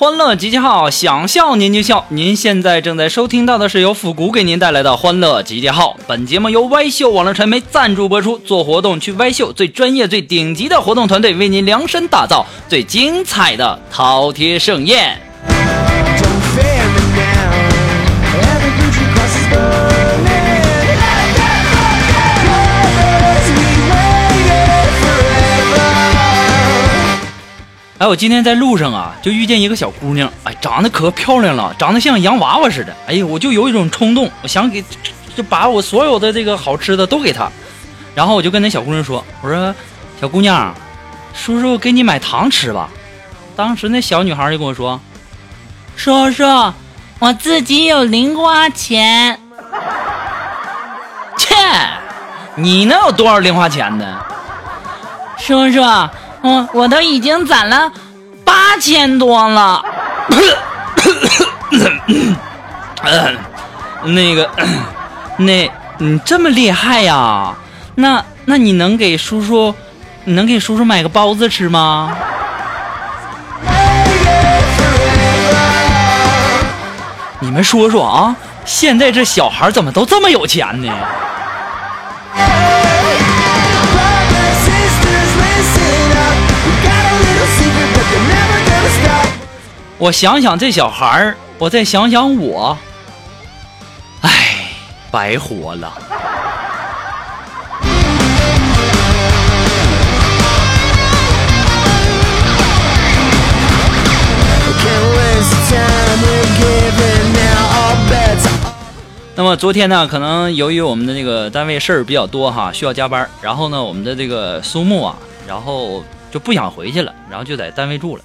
欢乐集结号，想笑您就笑。您现在正在收听到的是由复古给您带来的欢乐集结号。本节目由歪秀网络传媒赞助播出。做活动去歪秀，最专业、最顶级的活动团队为您量身打造最精彩的饕餮盛宴。哎，我今天在路上啊，就遇见一个小姑娘，哎，长得可漂亮了，长得像洋娃娃似的。哎呀，我就有一种冲动，我想给，就把我所有的这个好吃的都给她。然后我就跟那小姑娘说：“我说，小姑娘，叔叔给你买糖吃吧。”当时那小女孩就跟我说：“叔叔，我自己有零花钱。” 切，你能有多少零花钱呢？叔叔。我我都已经攒了八千多了，那个，那你这么厉害呀？那那你能给叔叔，你能给叔叔买个包子吃吗？你们说说啊，现在这小孩怎么都这么有钱呢？我想想这小孩儿，我再想想我，唉，白活了。那么昨天呢，可能由于我们的这个单位事儿比较多哈，需要加班，然后呢，我们的这个苏木啊，然后就不想回去了，然后就在单位住了。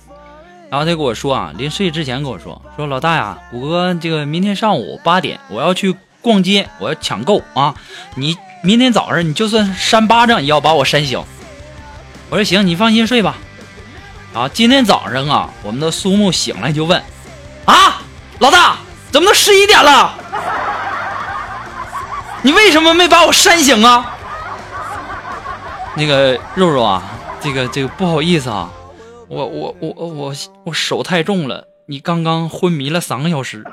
然后他跟我说啊，临睡之前跟我说说老大呀，谷歌这个明天上午八点我要去逛街，我要抢购啊，你明天早上你就算扇巴掌也要把我扇醒。我说行，你放心睡吧。啊，今天早上啊，我们的苏木醒来就问啊，老大怎么都十一点了？你为什么没把我扇醒啊？那个肉肉啊，这个这个不好意思啊，我我我我我手太重了，你刚刚昏迷了三个小时。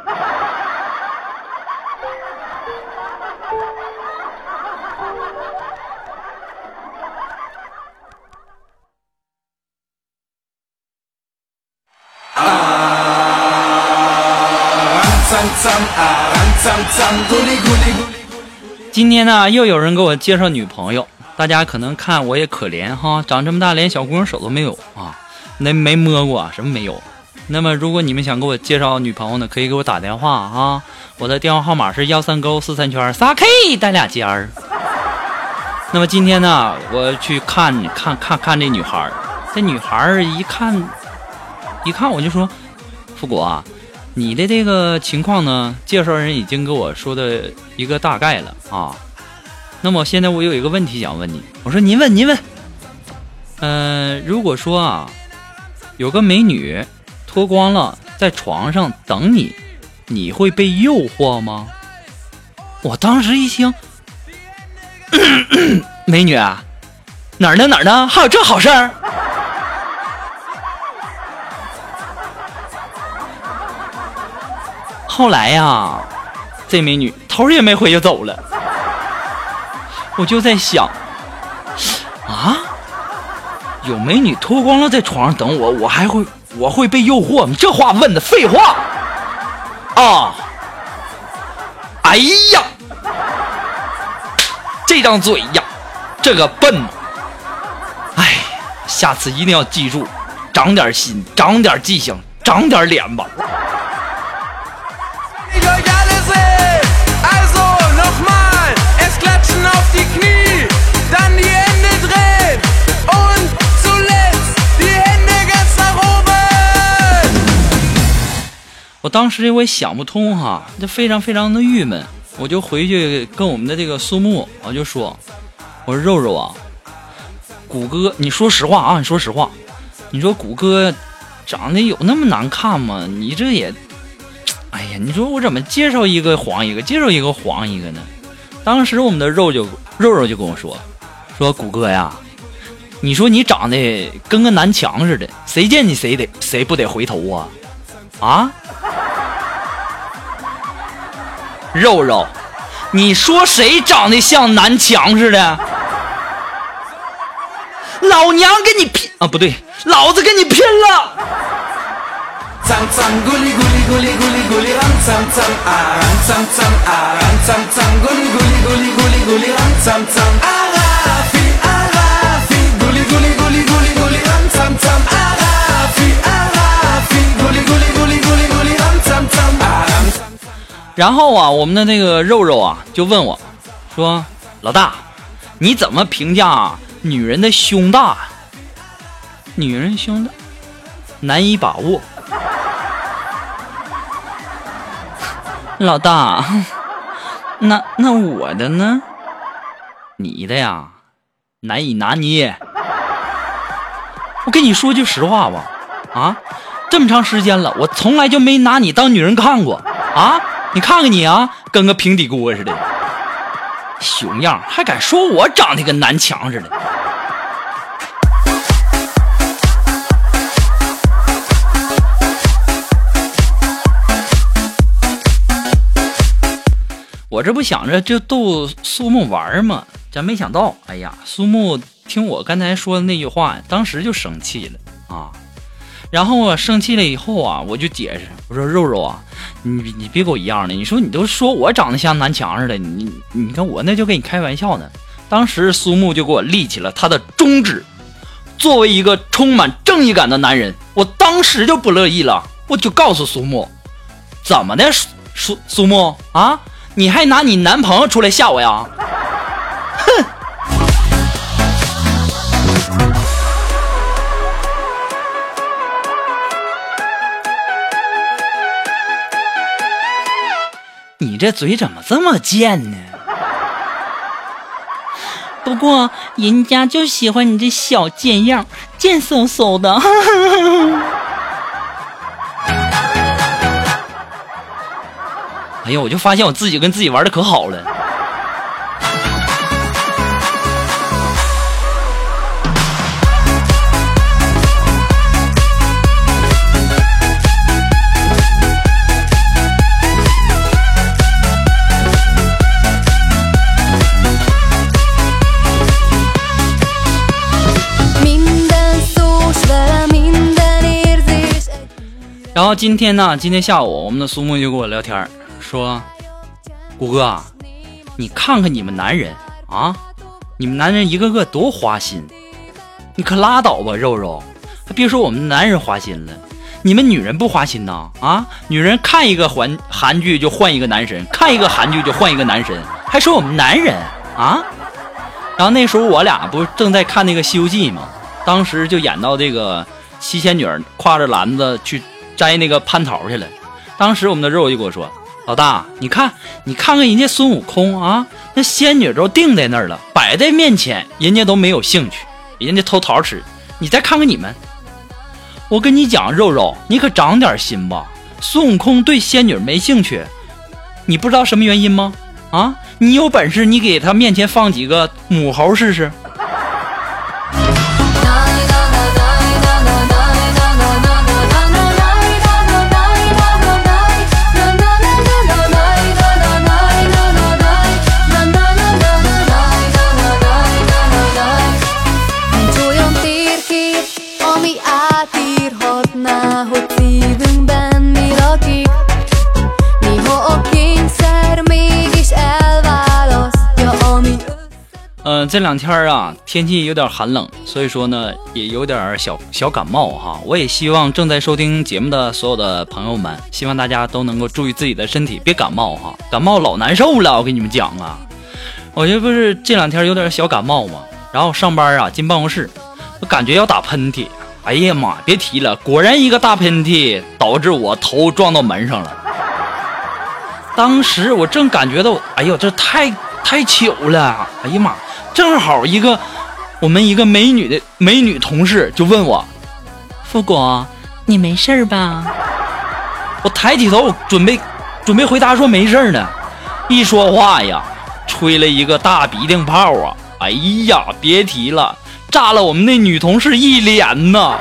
今天呢，又有人给我介绍女朋友。大家可能看我也可怜哈，长这么大连小姑娘手都没有啊，那没摸过什么没有。那么如果你们想给我介绍女朋友呢，可以给我打电话啊，我的电话号码是幺三勾四三圈仨 K 带俩尖儿。那么今天呢，我去看看看看这女孩，这女孩一看一看我就说，富国啊，你的这个情况呢，介绍人已经给我说的一个大概了啊。那么现在我有一个问题想问你，我说您问您问，嗯，如果说啊，有个美女脱光了在床上等你，你会被诱惑吗？我当时一听，美女啊，哪儿呢哪儿呢？还有这好事儿？后来呀，这美女头也没回就走了。我就在想，有美女脱光了在床上等我，我还会我会被诱惑吗？这话问的废话啊！哎呀，这张嘴呀，这个笨！哎，下次一定要记住，长点心，长点记性，长点脸吧。当时我也想不通哈，就非常非常的郁闷，我就回去跟我们的这个苏木，我就说，我说肉肉啊，谷歌，你说实话啊，你说实话，你说谷歌长得有那么难看吗？你这也，哎呀，你说我怎么介绍一个黄一个，介绍一个黄一个呢？当时我们的肉就肉肉就跟我说，说谷歌呀，你说你长得跟个南墙似的，谁见你谁得谁不得回头啊？啊？肉肉，你说谁长得像南墙似的？老娘跟你拼啊！不对，老子跟你拼了！然后啊，我们的那个肉肉啊，就问我，说：“老大，你怎么评价女人的胸大？女人胸大，难以把握。”老大，那那我的呢？你的呀，难以拿捏。我跟你说句实话吧，啊，这么长时间了，我从来就没拿你当女人看过啊。你看看你啊，跟个平底锅似的，熊样，还敢说我长得跟南墙似的？我这不想着就逗苏木玩吗？真没想到，哎呀，苏木听我刚才说的那句话，当时就生气了啊。然后啊，生气了以后啊，我就解释，我说肉肉啊，你你别跟我一样的，你说你都说我长得像南墙似的，你你看我那就跟你开玩笑呢。当时苏木就给我立起了他的中指，作为一个充满正义感的男人，我当时就不乐意了，我就告诉苏木，怎么的，苏苏木啊，你还拿你男朋友出来吓我呀？哼！这嘴怎么这么贱呢？不过人家就喜欢你这小贱样，贱嗖嗖的。哎呀，我就发现我自己跟自己玩的可好了。后今天呢，今天下午我们的苏木就跟我聊天说：“谷哥，你看看你们男人啊，你们男人一个个多花心，你可拉倒吧，肉肉。还别说我们男人花心了，你们女人不花心呐？啊，女人看一个韩韩剧就换一个男神，看一个韩剧就换一个男神，还说我们男人啊？然后那时候我俩不是正在看那个《西游记》吗？当时就演到这个七仙女挎着篮子去。”摘那个蟠桃去了，当时我们的肉就跟我说：“老大，你看，你看看人家孙悟空啊，那仙女都定在那儿了，摆在面前，人家都没有兴趣，人家偷桃吃。你再看看你们，我跟你讲，肉肉，你可长点心吧。孙悟空对仙女没兴趣，你不知道什么原因吗？啊，你有本事，你给他面前放几个母猴试试。”这两天啊，天气有点寒冷，所以说呢，也有点小小感冒哈。我也希望正在收听节目的所有的朋友们，希望大家都能够注意自己的身体，别感冒哈。感冒老难受了，我跟你们讲啊，我这不是这两天有点小感冒吗，然后上班啊，进办公室，我感觉要打喷嚏，哎呀妈，别提了，果然一个大喷嚏导致我头撞到门上了。当时我正感觉到，哎呦，这太太糗了，哎呀妈！正好一个我们一个美女的美女同事就问我：“富国，你没事吧？”我抬起头准备准备回答说没事呢，一说话呀，吹了一个大鼻涕泡啊！哎呀，别提了，炸了我们那女同事一脸呐！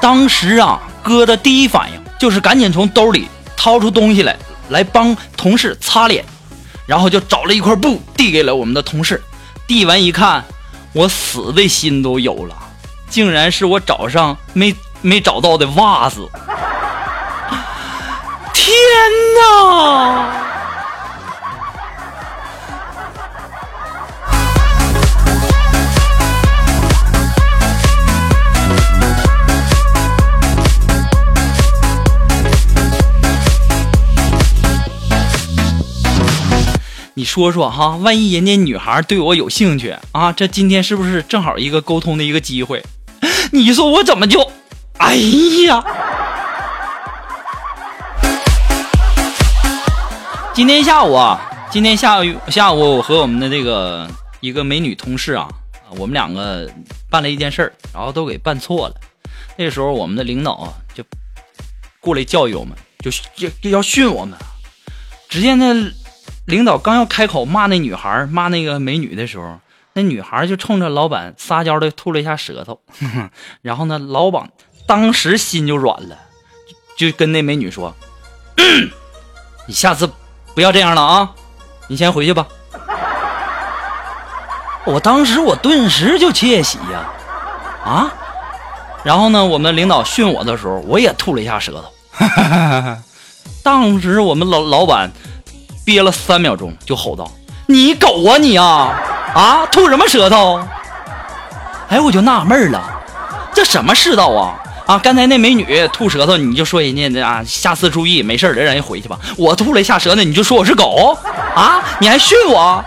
当时啊，哥的第一反应就是赶紧从兜里。掏出东西来，来帮同事擦脸，然后就找了一块布递给了我们的同事。递完一看，我死的心都有了，竟然是我早上没 没找到的袜子！天哪！说说哈，万一人家女孩对我有兴趣啊，这今天是不是正好一个沟通的一个机会？你说我怎么就……哎呀！今天下午啊，今天下午下午我和我们的这个一个美女同事啊，我们两个办了一件事儿，然后都给办错了。那时候我们的领导啊就过来教育我们，就就要训我们。只见那。领导刚要开口骂那女孩、骂那个美女的时候，那女孩就冲着老板撒娇的吐了一下舌头，然后呢，老板当时心就软了，就跟那美女说：“ 你下次不要这样了啊，你先回去吧。”我当时我顿时就窃喜呀，啊！然后呢，我们领导训我的时候，我也吐了一下舌头，当时我们老老板。憋了三秒钟，就吼道：“你狗啊你啊 啊！吐什么舌头？”哎，我就纳闷了，这什么世道啊啊！刚才那美女吐舌头，你就说人家啊，下次注意，没事的，让人回去吧。我吐了一下舌头，你就说我是狗啊？你还训我？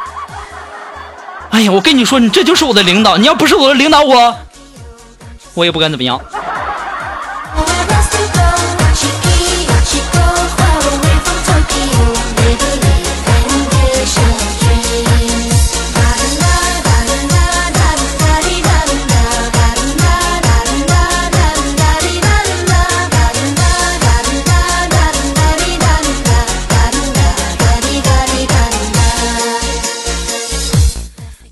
哎呀，我跟你说，你这就是我的领导，你要不是我的领导，我我也不敢怎么样。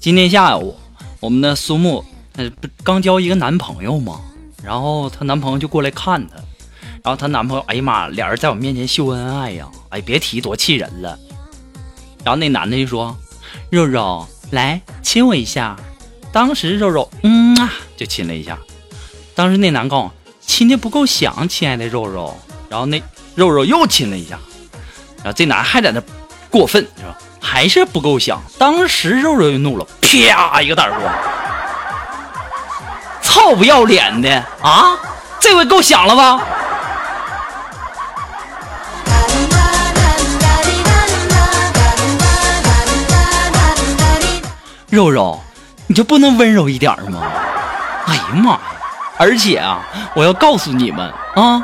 今天下午，我们的苏木，呃，不刚交一个男朋友吗？然后她男朋友就过来看她，然后她男朋友，哎呀妈，俩人在我面前秀恩爱呀，哎，别提多气人了。然后那男的就说：“肉肉，来亲我一下。”当时肉肉，嗯啊，就亲了一下。当时那男告诉我亲的不够响，亲爱的肉肉。然后那肉肉又亲了一下，然后这男还在那过分是吧？还是不够响。当时肉肉就怒了，啪一个大耳光，操不要脸的啊！这回够响了吧？肉肉，你就不能温柔一点吗？哎呀妈呀！而且啊，我要告诉你们啊，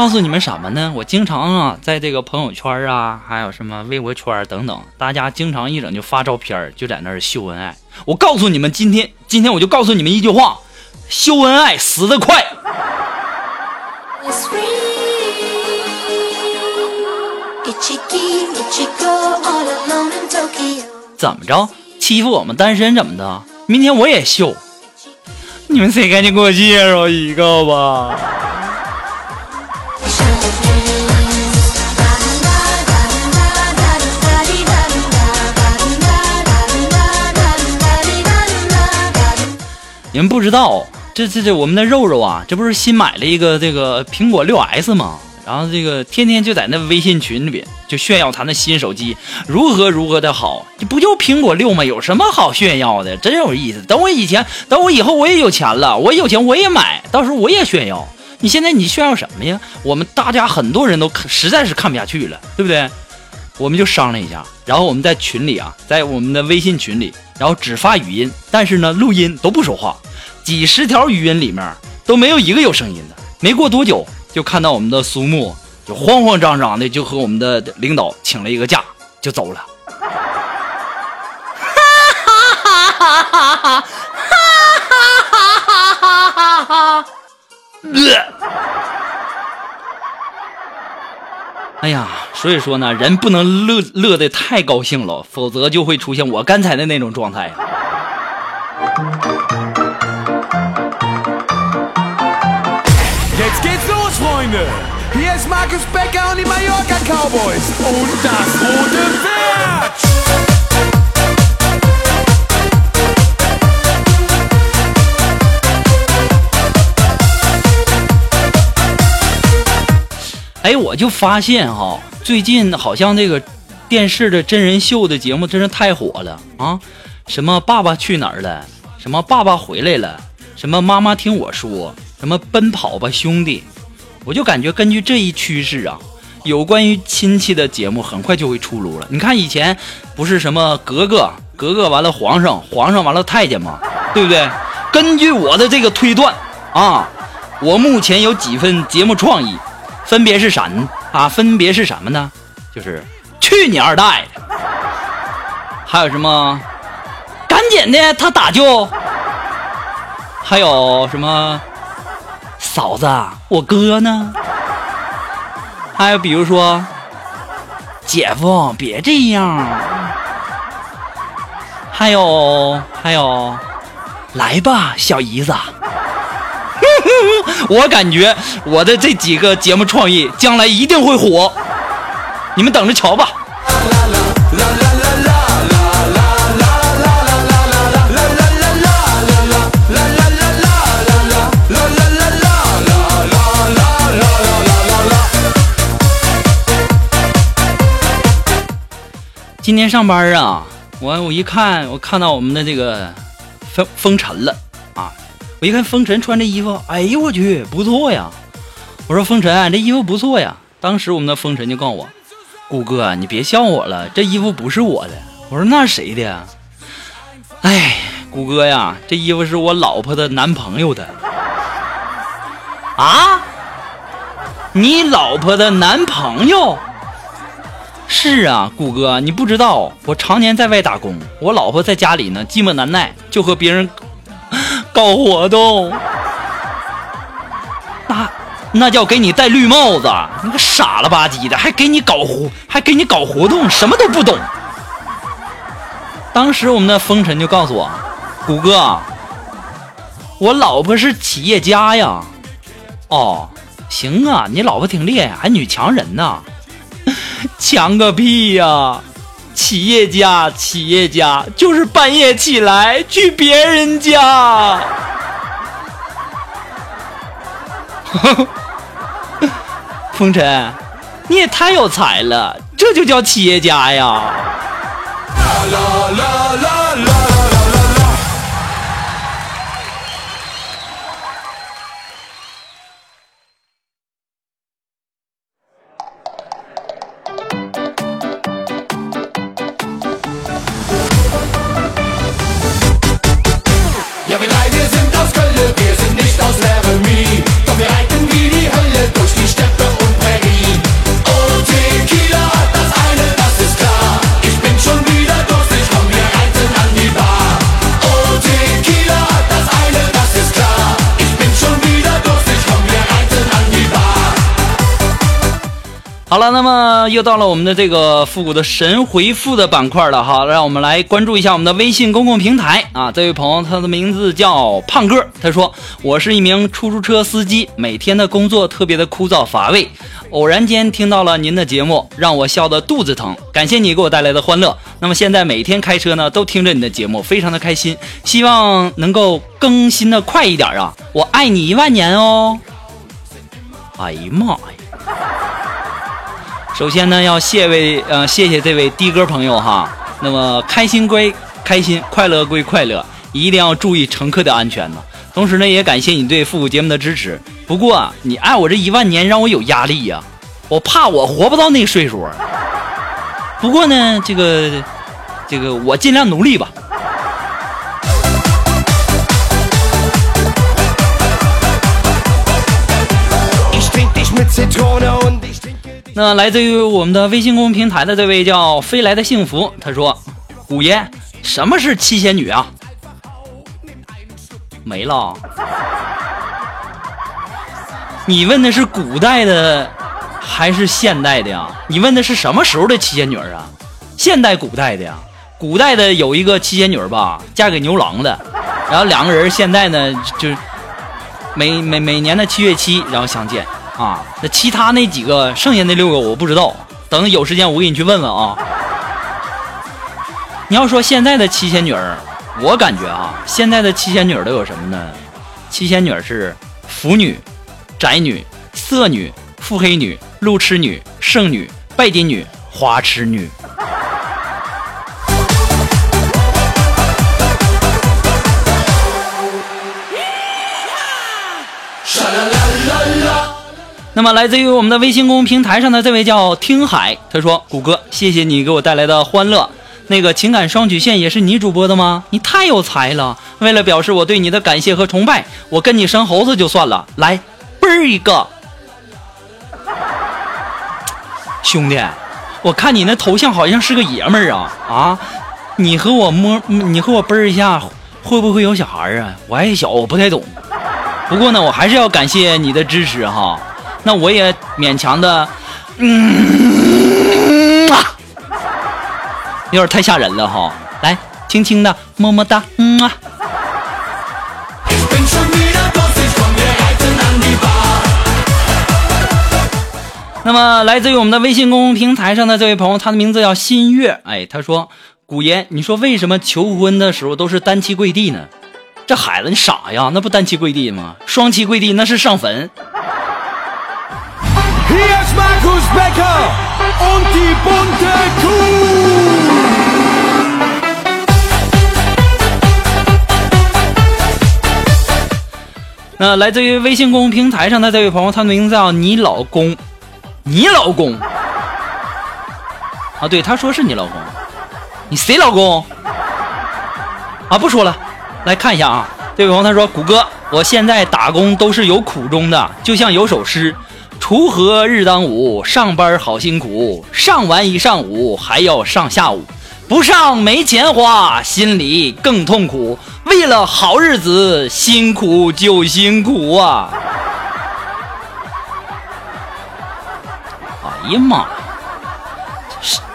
告诉你们什么呢？我经常啊，在这个朋友圈啊，还有什么微博圈等等，大家经常一整就发照片，就在那儿秀恩爱。我告诉你们，今天今天我就告诉你们一句话：秀恩爱死得快。怎么着？欺负我们单身怎么的？明天我也秀。你们谁赶紧给我介绍一个吧？你们不知道，这这这我们的肉肉啊，这不是新买了一个这个苹果六 S 吗？然后这个天天就在那微信群里边就炫耀他那新手机如何如何的好，这不就苹果六吗？有什么好炫耀的？真有意思。等我以前，等我以后我也有钱了，我有钱我也买，到时候我也炫耀。你现在你炫耀什么呀？我们大家很多人都实在是看不下去了，对不对？我们就商量一下，然后我们在群里啊，在我们的微信群里，然后只发语音，但是呢录音都不说话，几十条语音里面都没有一个有声音的。没过多久，就看到我们的苏木就慌慌张张的就和我们的领导请了一个假就走了。哈哈哈哈哈哈！哈哈哈哈哈哈！哎呀，所以说呢，人不能乐乐的太高兴了，否则就会出现我刚才的那种状态。Jetzt geht's los, Freunde! Hier ist Markus Becker und die Mallorca Cowboys und das rote Pferd! 哎，我就发现哈，最近好像这个电视的真人秀的节目真是太火了啊！什么《爸爸去哪儿了》，什么《爸爸回来了》，什么《妈妈听我说》，什么《奔跑吧兄弟》，我就感觉根据这一趋势啊，有关于亲戚的节目很快就会出炉了。你看以前不是什么格格，格格完了皇上，皇上完了太监吗？对不对？根据我的这个推断啊，我目前有几份节目创意。分别是什啊？分别是什么呢？就是去你二代的，还有什么赶紧的他打救，还有什么嫂子我哥呢？还有比如说姐夫别这样，还有还有来吧小姨子。我感觉我的这几个节目创意将来一定会火，你们等着瞧吧。今天上班啊，我我一看，我看到我们的这个风风尘了。我一看风尘穿这衣服，哎呦我去，不错呀！我说风尘，这衣服不错呀。当时我们的风尘就告诉我，谷哥，你别笑我了，这衣服不是我的。我说那谁的？哎，谷哥呀，这衣服是我老婆的男朋友的。啊？你老婆的男朋友？是啊，谷哥，你不知道，我常年在外打工，我老婆在家里呢，寂寞难耐，就和别人。搞活动，那那叫给你戴绿帽子，你个傻了吧唧的，还给你搞活，还给你搞活动，什么都不懂。当时我们的风尘就告诉我，谷哥，我老婆是企业家呀。哦，行啊，你老婆挺厉害，还女强人呢。强个屁呀！企业家，企业家就是半夜起来去别人家。风尘，你也太有才了，这就叫企业家呀！啦啦啦啦好了，那么又到了我们的这个复古的神回复的板块了哈，让我们来关注一下我们的微信公共平台啊。这位朋友，他的名字叫胖哥，他说：“我是一名出租车司机，每天的工作特别的枯燥乏味，偶然间听到了您的节目，让我笑得肚子疼。感谢你给我带来的欢乐。那么现在每天开车呢，都听着你的节目，非常的开心。希望能够更新的快一点啊！我爱你一万年哦！哎呀妈呀！”首先呢，要谢位呃，谢谢这位的哥朋友哈。那么开心归开心，快乐归快乐，一定要注意乘客的安全呢。同时呢，也感谢你对复古节目的支持。不过你爱我这一万年，让我有压力呀，我怕我活不到那岁数。不过呢，这个这个我尽量努力吧。那来自于我们的微信公众平台的这位叫飞来的幸福，他说：“五爷，什么是七仙女啊？”没了。你问的是古代的还是现代的呀？你问的是什么时候的七仙女啊？现代、古代的呀？古代的有一个七仙女吧，嫁给牛郎的，然后两个人现在呢，就每每每年的七月七，然后相见。啊，那其他那几个剩下那六个我不知道，等有时间我给你去问问啊。你要说现在的七仙女儿，我感觉啊，现在的七仙女儿都有什么呢？七仙女儿是腐女、宅女、色女、腹黑女、路痴女、剩女、拜金女、花痴女。那么，来自于我们的微信公众平台上的这位叫听海，他说：“谷歌，谢谢你给我带来的欢乐。那个情感双曲线也是你主播的吗？你太有才了！为了表示我对你的感谢和崇拜，我跟你生猴子就算了。来，啵儿一个，兄弟，我看你那头像好像是个爷们儿啊啊！你和我摸，你和我啵儿一下，会不会有小孩儿啊？我还小，我不太懂。不过呢，我还是要感谢你的支持哈。”那我也勉强的，嗯啊，有点太吓人了哈。来，轻轻的，么么哒，嗯啊。那么，来自于我们的微信公众平台上的这位朋友，他的名字叫新月。哎，他说：“古言，你说为什么求婚的时候都是单膝跪地呢？这孩子，你傻呀？那不单膝跪地吗？双膝跪地那是上坟。” Here's Markus Becker und die bunte Kuh. 那来自于微信公众平台上的这位朋友，他的名字叫你老公，你老公啊？对，他说是你老公，你谁老公？啊，不说了，来看一下啊。这位朋友他说：“谷歌，我现在打工都是有苦衷的，就像有首诗。”锄禾日当午，上班好辛苦，上完一上午还要上下午，不上没钱花，心里更痛苦。为了好日子，辛苦就辛苦啊！哎呀妈，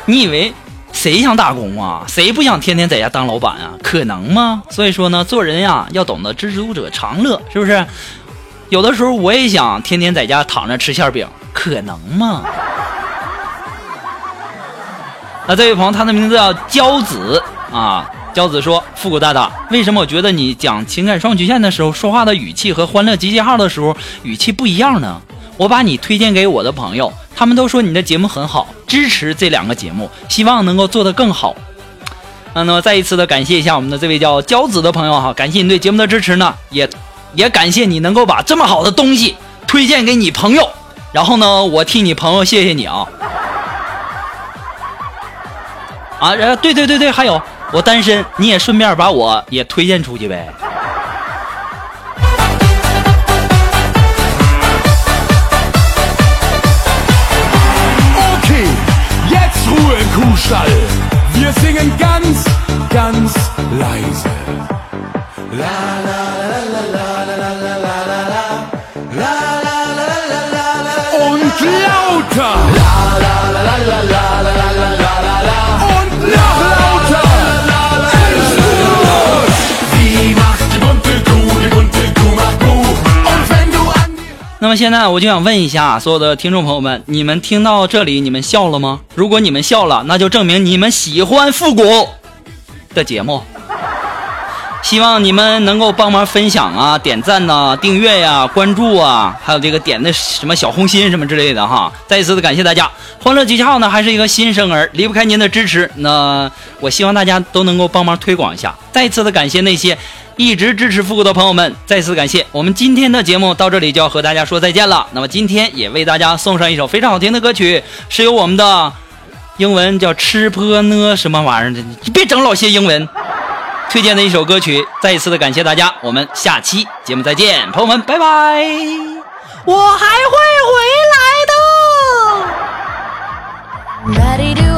你以为谁想打工啊？谁不想天天在家当老板啊？可能吗？所以说呢，做人呀，要懂得知足者常乐，是不是？有的时候我也想天天在家躺着吃馅饼，可能吗？那这位朋友，他的名字叫娇子啊。娇子说：“复古大大，为什么我觉得你讲情感双曲线的时候，说话的语气和欢乐集结号的时候语气不一样呢？我把你推荐给我的朋友，他们都说你的节目很好，支持这两个节目，希望能够做得更好。那么再一次的感谢一下我们的这位叫娇子的朋友哈，感谢你对节目的支持呢，也也感谢你能够把这么好的东西推荐给你朋友，然后呢，我替你朋友谢谢你啊。啊，然后对对对对，还有我单身，你也顺便把我也推荐出去呗。啦啦啦啦啦。Lauter. La la la la la la la la la la la und noch lauter. Ist gut. Sie macht die bunte Kuh, die bunte Kuh macht Buh. 那么现在我就想问一下所有的听众朋友们，你们听到这里，你们笑了吗？如果你们笑了，那就证明你们喜欢复古的节目。希望你们能够帮忙分享啊、点赞呐、订阅呀、关注啊，还有这个点的什么小红心什么之类的哈。再一次的感谢大家。欢乐集结号呢还是一个新生儿，离不开您的支持。那我希望大家都能够帮忙推广一下。再一次的感谢那些一直支持复古的朋友们，再次感谢。我们今天的节目到这里就要和大家说再见了。那么今天也为大家送上一首非常好听的歌曲，是由我们的英文叫吃坡呢什么玩意儿的，你别整老些英文。推荐的一首歌曲，再一次的感谢大家，我们下期节目再见，朋友们，拜拜。我还会回来的。